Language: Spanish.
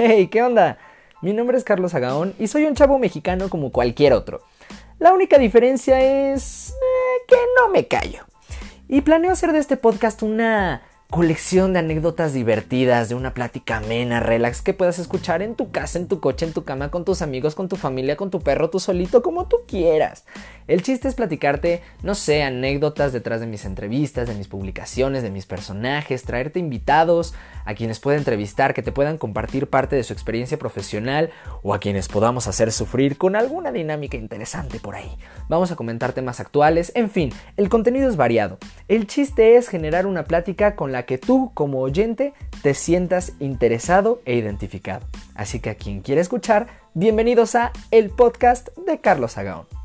Hey, ¿qué onda? Mi nombre es Carlos Agaón y soy un chavo mexicano como cualquier otro. La única diferencia es eh, que no me callo. Y planeo hacer de este podcast una colección de anécdotas divertidas, de una plática amena, relax que puedas escuchar en tu casa, en tu coche, en tu cama, con tus amigos, con tu familia, con tu perro, tú solito, como tú quieras. El chiste es platicarte, no sé, anécdotas detrás de mis entrevistas, de mis publicaciones, de mis personajes, traerte invitados a quienes pueda entrevistar, que te puedan compartir parte de su experiencia profesional o a quienes podamos hacer sufrir con alguna dinámica interesante por ahí. Vamos a comentar temas actuales, en fin, el contenido es variado. El chiste es generar una plática con la que tú como oyente te sientas interesado e identificado. Así que a quien quiera escuchar, bienvenidos a el podcast de Carlos Agaón.